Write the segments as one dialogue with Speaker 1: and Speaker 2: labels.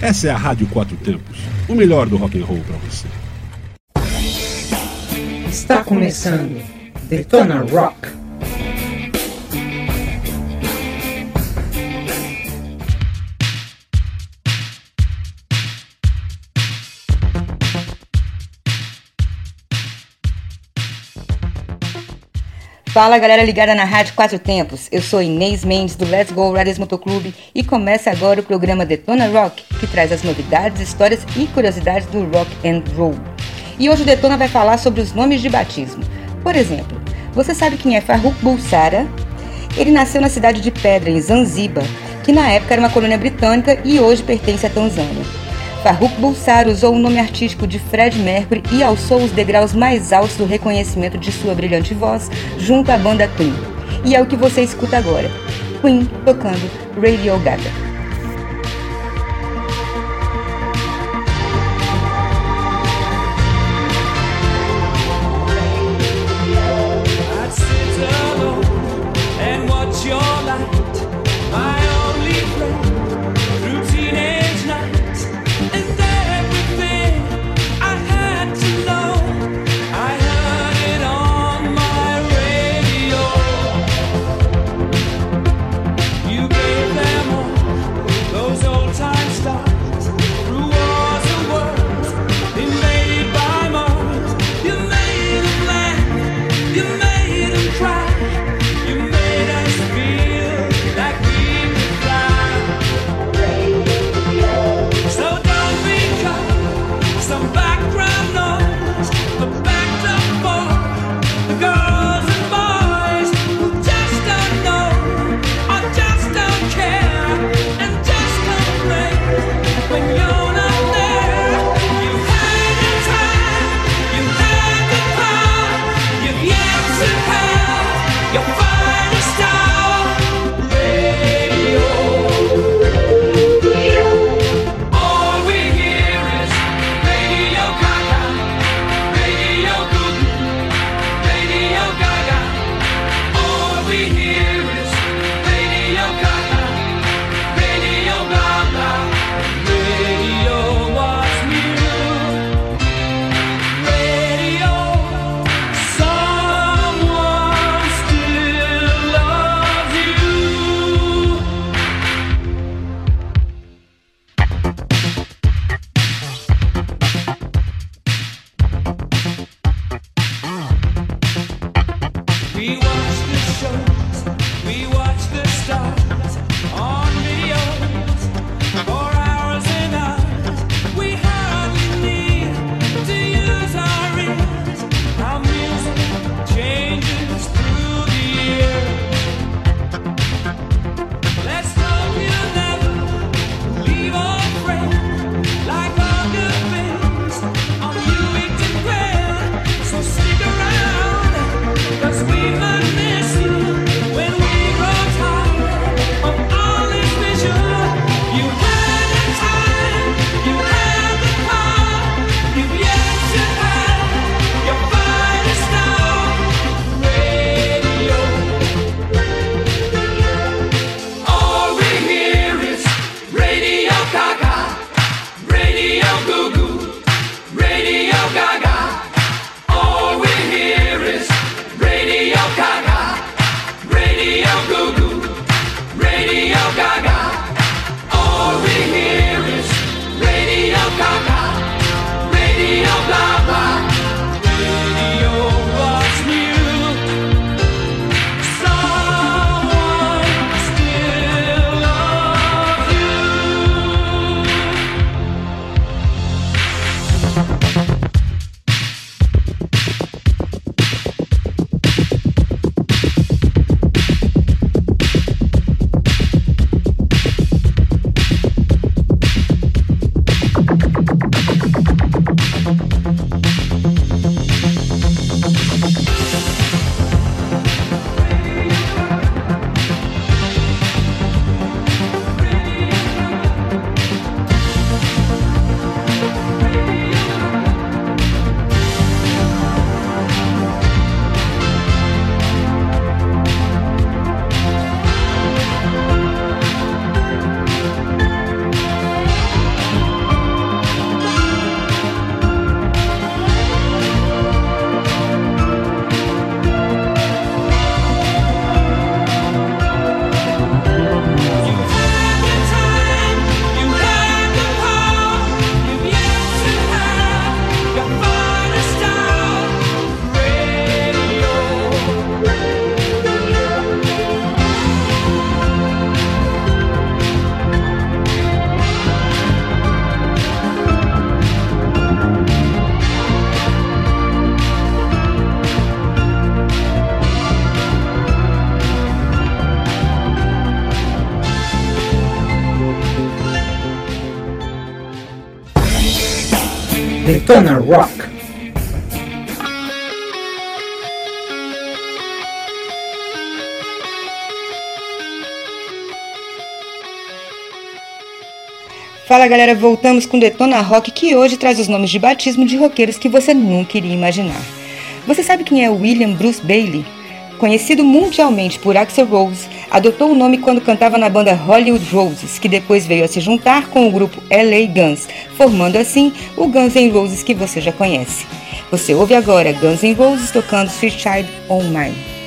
Speaker 1: Essa é a Rádio Quatro Tempos, o melhor do rock and roll para você.
Speaker 2: Está começando Detona Rock.
Speaker 3: Fala galera ligada na Rádio Quatro Tempos, eu sou Inês Mendes do Let's Go Riders Motoclube e começa agora o programa Detona Rock, que traz as novidades, histórias e curiosidades do rock and roll. E hoje o Detona vai falar sobre os nomes de batismo. Por exemplo, você sabe quem é Farrukh Bulsara? Ele nasceu na cidade de Pedra, em Zanzibar, que na época era uma colônia britânica e hoje pertence à Tanzânia. Farrukh Bulsar usou o nome artístico de Fred Mercury e alçou os degraus mais altos do reconhecimento de sua brilhante voz junto à banda Queen. E é o que você escuta agora. Queen tocando Radio Gaga.
Speaker 4: Fala galera, voltamos com Detona Rock que hoje traz os nomes de batismo de roqueiros que você nunca iria imaginar. Você sabe quem é William Bruce Bailey? Conhecido mundialmente por Axel Rose, adotou o nome quando cantava na banda Hollywood Roses, que depois veio a se juntar com o grupo LA Guns, formando assim o Guns N' Roses que você já conhece. Você ouve agora Guns N' Roses tocando Sweet Child On Mine.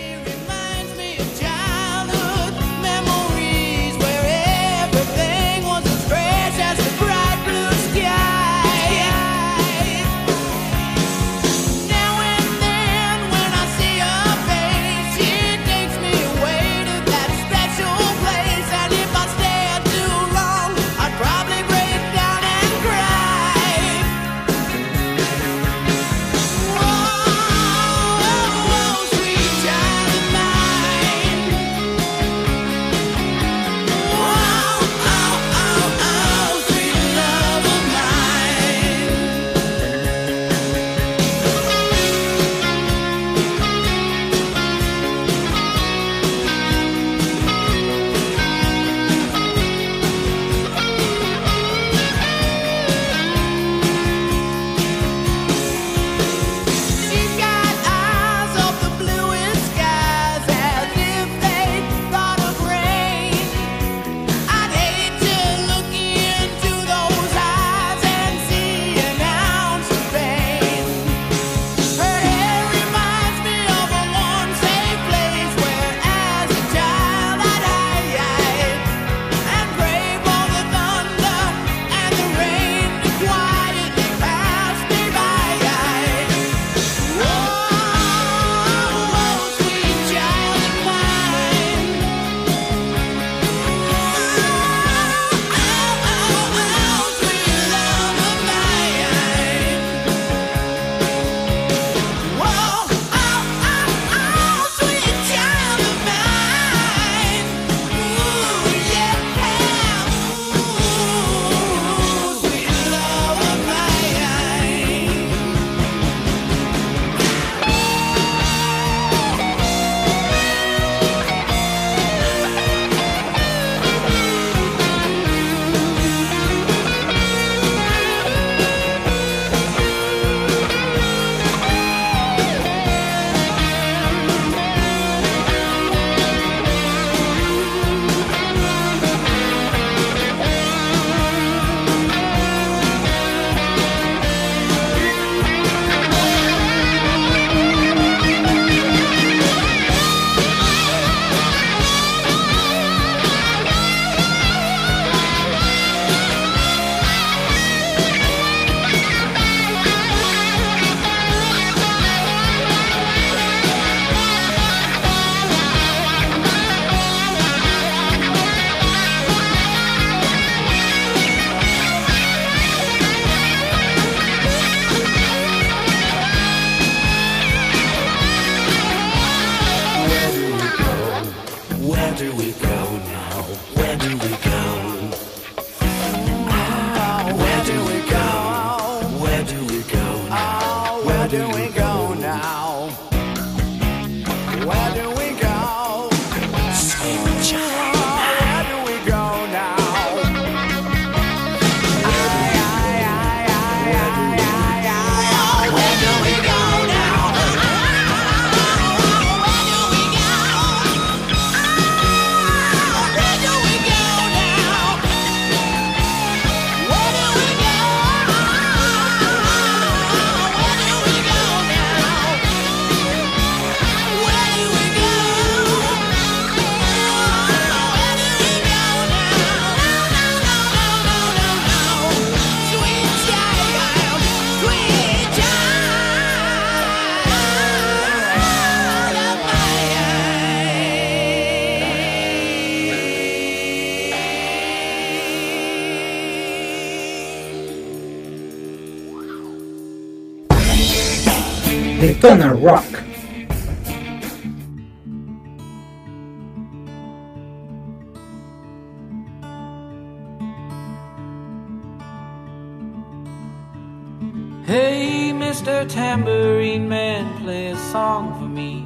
Speaker 3: Hey, Mr. Tambourine Man, play a song for me.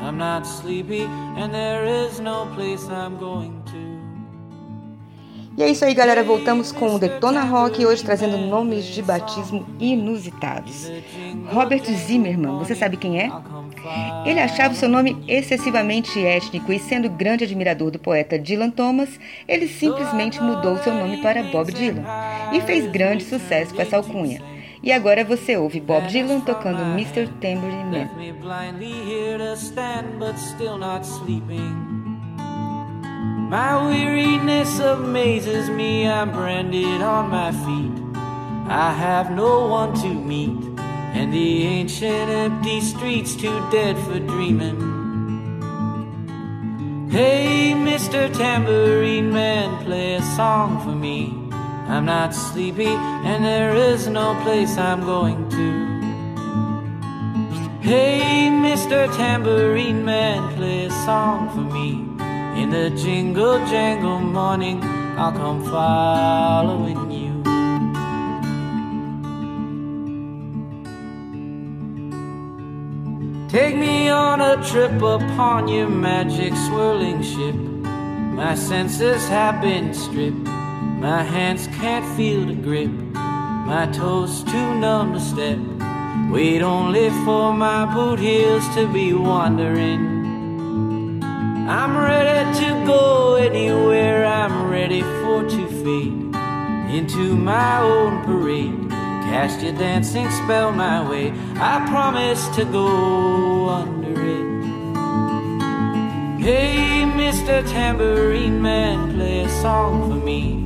Speaker 3: I'm not sleepy, and there is no place I'm going to.
Speaker 5: E é isso aí, galera. Voltamos com o Detona Rock hoje trazendo nomes de batismo inusitados. Robert Zimmerman, você sabe quem é? Ele achava seu nome excessivamente étnico e, sendo grande admirador do poeta Dylan Thomas, ele simplesmente mudou seu nome para Bob Dylan e fez grande sucesso com essa alcunha. E agora você ouve Bob Dylan tocando Mr. Tambourine Man.
Speaker 3: My weariness amazes me, I'm branded on my feet. I have no one to meet, and the ancient empty streets too dead for dreaming. Hey, Mr. Tambourine Man, play a song for me. I'm not sleepy, and there is no place I'm going to. Hey, Mr. Tambourine Man, play a song for me. In the jingle jangle morning, I'll come following you. Take me on a trip upon your magic swirling ship. My senses have been stripped. My hands can't feel the grip, my toes too numb to step. Wait only for my boot heels to be wandering. I'm ready to go anywhere, I'm ready for to fade into my own parade. Cast your dancing spell my way, I promise to go under it. Hey, Mr. Tambourine Man, play a song for me.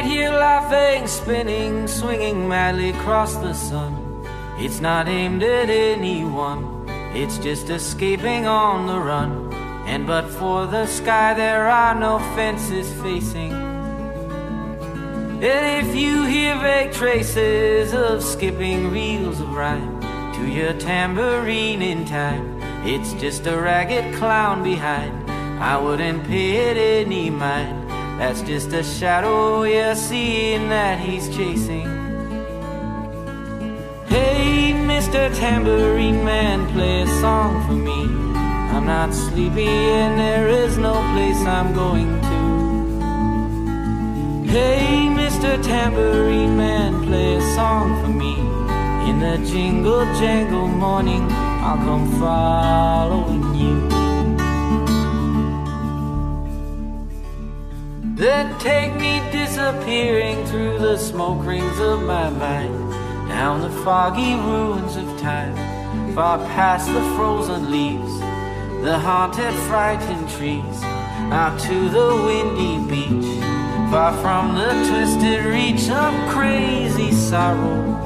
Speaker 3: Might hear laughing, spinning, swinging madly across the sun. It's not aimed at anyone, it's just escaping on the run. And but for the sky, there are no fences facing. And if you hear vague traces of skipping reels of rhyme to your tambourine in time, it's just a ragged clown behind. I wouldn't pay it any mind. That's just a shadow you're seeing that he's chasing. Hey, Mr. Tambourine Man, play a song for me. I'm not sleepy and there is no place I'm going to. Hey, Mr. Tambourine Man, play a song for me. In the jingle jangle morning, I'll come following you. Then take me disappearing through the smoke rings of my mind, down the foggy ruins of time, far past the frozen leaves, the haunted, frightened trees, out to the windy beach, far from the twisted reach of crazy sorrow.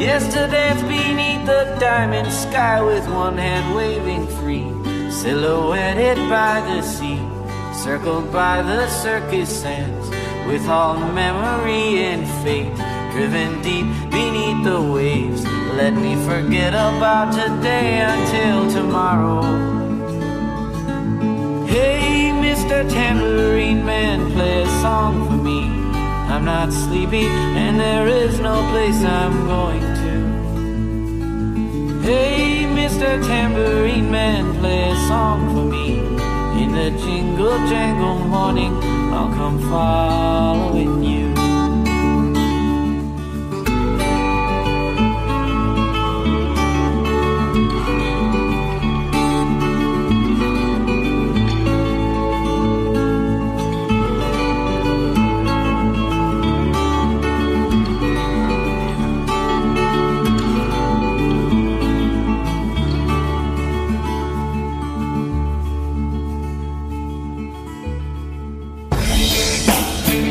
Speaker 3: Yes, to dance beneath the diamond sky with one hand waving free, silhouetted by the sea circled by the circus sands, with all memory and fate driven deep beneath the waves. Let me forget about today until tomorrow. Hey, Mr. Tambourine Man, play a song for me. I'm not sleepy, and there is no place I'm going to. Hey, Mr. Tambourine Man, play a song for me. In the jingle jangle morning, I'll come following you.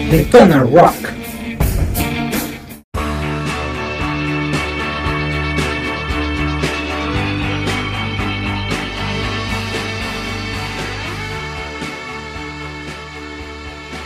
Speaker 2: Detona Rock.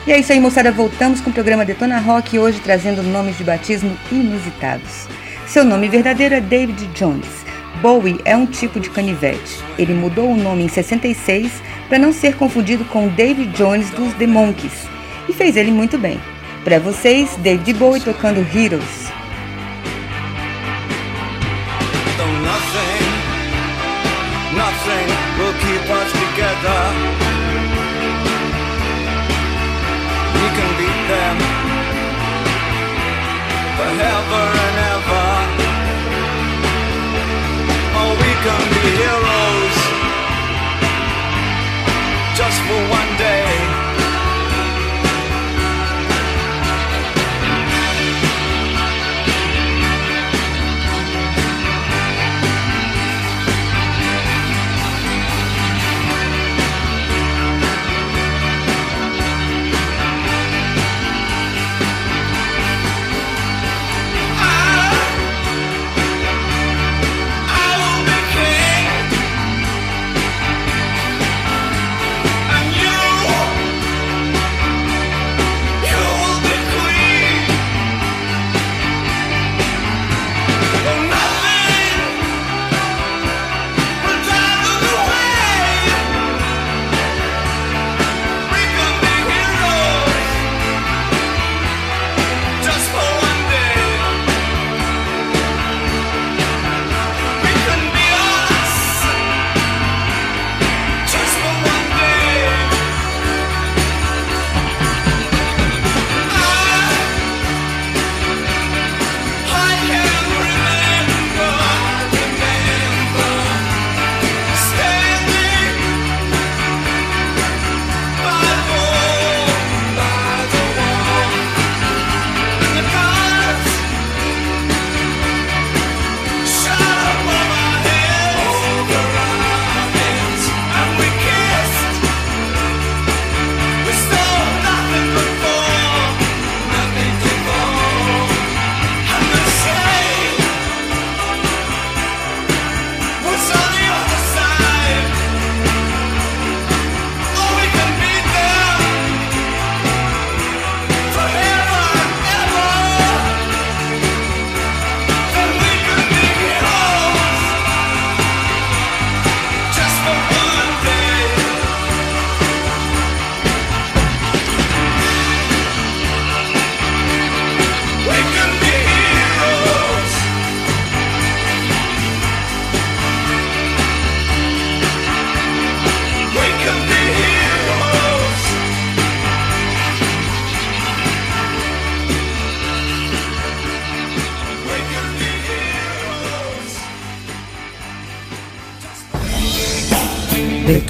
Speaker 5: E é isso aí, moçada. Voltamos com o programa Detona Rock hoje trazendo nomes de batismo inusitados. Seu nome verdadeiro é David Jones. Bowie é um tipo de canivete. Ele mudou o nome em 66 para não ser confundido com David Jones dos The Monkees e fez ele muito bem. Para vocês, David Bowie tocando Heroes.
Speaker 6: Forever and ever. Oh, we can be heroes just for one day.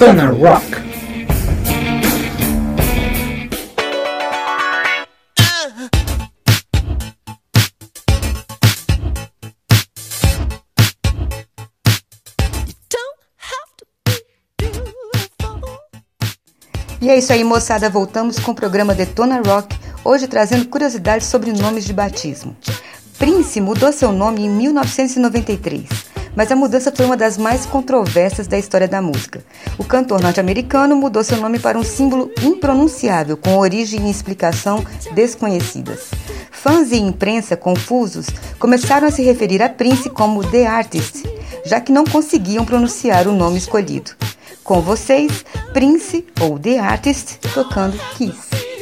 Speaker 2: Detona Rock.
Speaker 5: E é isso aí, moçada. Voltamos com o programa Detona Rock, hoje trazendo curiosidades sobre nomes de batismo. Prince mudou seu nome em 1993 mas a mudança foi uma das mais controversas da história da música. O cantor norte-americano mudou seu nome para um símbolo impronunciável, com origem e explicação desconhecidas. Fãs e imprensa confusos começaram a se referir a Prince como The Artist, já que não conseguiam pronunciar o nome escolhido. Com vocês, Prince ou The Artist tocando Kiss.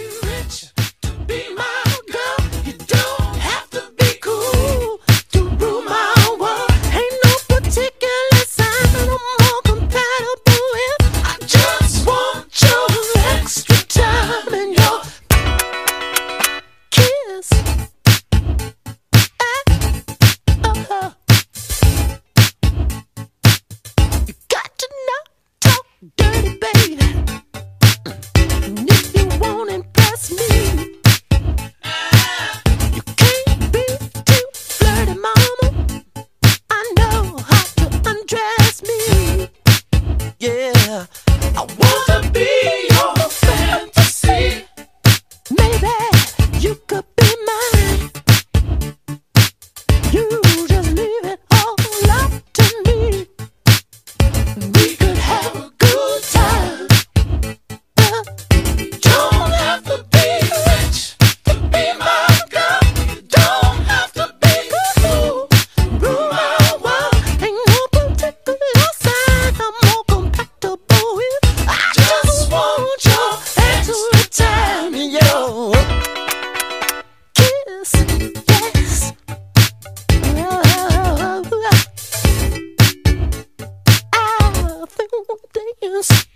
Speaker 7: nothing will dance.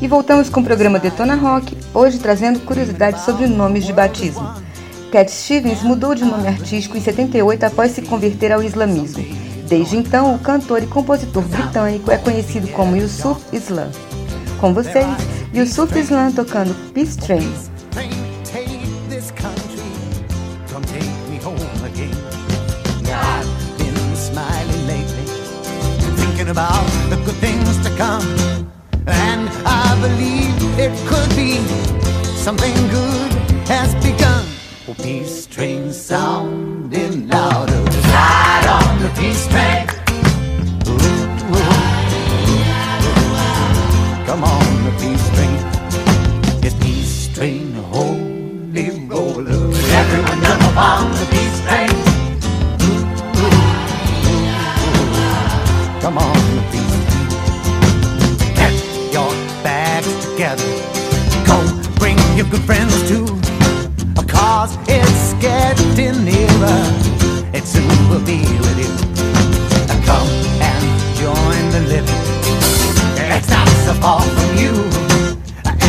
Speaker 5: E voltamos com o programa Detona Rock, hoje trazendo curiosidades sobre nomes de batismo. Cat Stevens mudou de nome artístico em 78 após se converter ao islamismo. Desde então, o cantor e compositor britânico é conhecido como Yusuf Islam. Com vocês, Yusuf Islam tocando Peace Train.
Speaker 7: About come. And I believe it could be something good has begun. Oh, peace train sounding louder. Ride on the peace train. Ooh, ooh. Come on, the peace train. It's peace train, holy roller. Everyone jump on the peace train. Ooh, Come on, the peace together. Go bring your good friends too. Cause it's getting nearer. It soon will be with you. Come and join the living. It's not so far from you,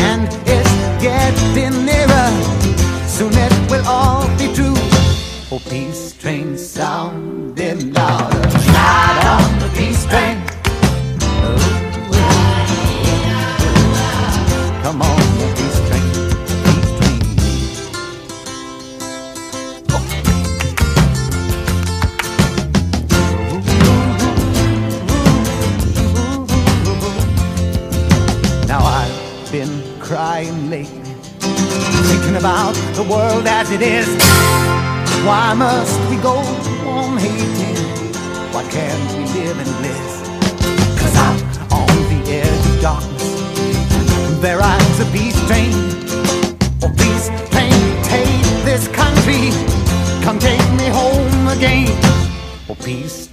Speaker 7: and it's getting nearer. Soon it will all be true. Oh, peace train sounding louder. Ride the world as it is. Why must we go on hating? Why can't we live in bliss? Cause out on the edge of darkness, there rides a peace train. Oh, peace train, take this country, come take me home again. Oh, peace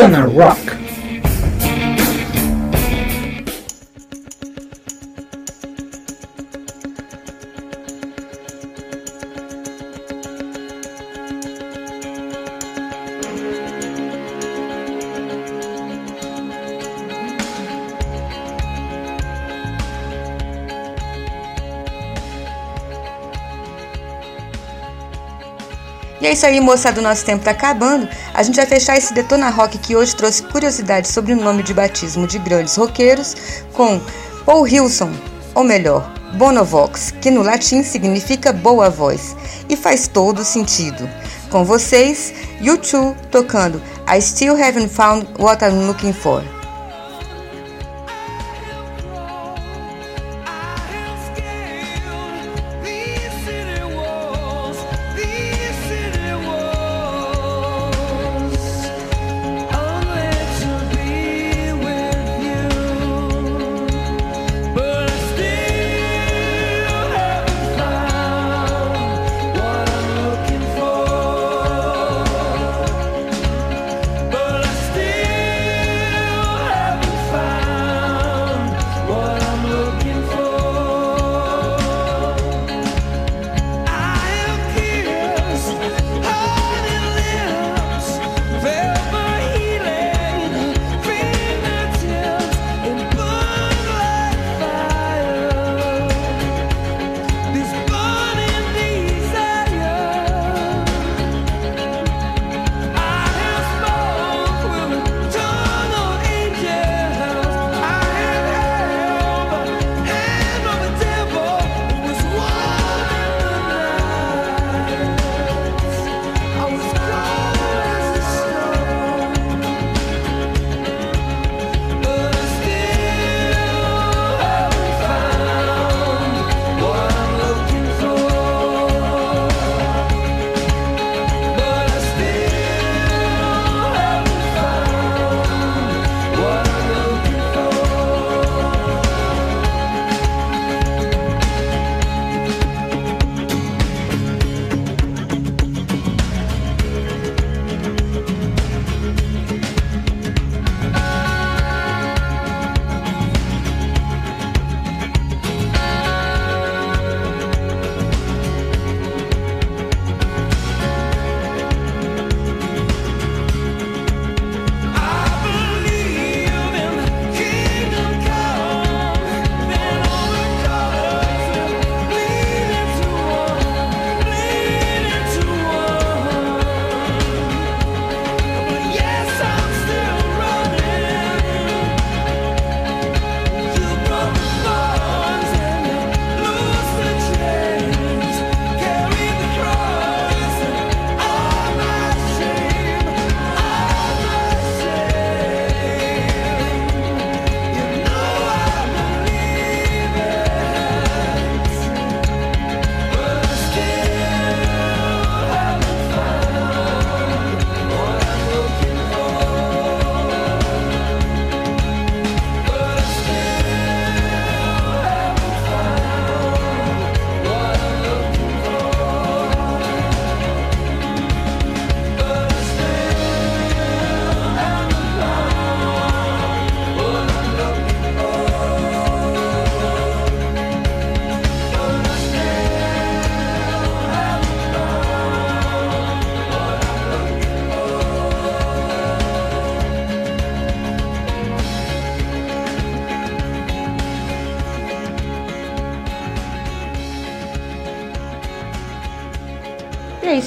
Speaker 2: Detona Rock.
Speaker 5: É isso aí, moçada, o nosso tempo tá acabando. A gente vai fechar esse Detona Rock que hoje trouxe curiosidades sobre o nome de batismo de grandes roqueiros com Paul Hilson, ou melhor, Bonovox, que no latim significa boa voz e faz todo sentido. Com vocês, U2 tocando I Still Haven't Found What I'm Looking For.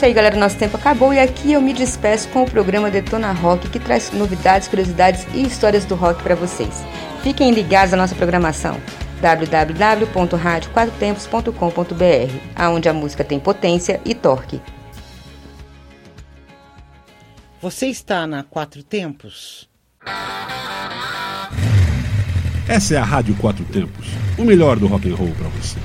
Speaker 5: Isso aí, galera. Nosso tempo acabou e aqui eu me despeço com o programa Detona Rock, que traz novidades, curiosidades e histórias do rock para vocês. Fiquem ligados à nossa programação www.radioquatrotempos.com.br, aonde a música tem potência e torque.
Speaker 8: Você está na Quatro Tempos?
Speaker 1: Essa é a Rádio Quatro Tempos, o melhor do rock and roll para você.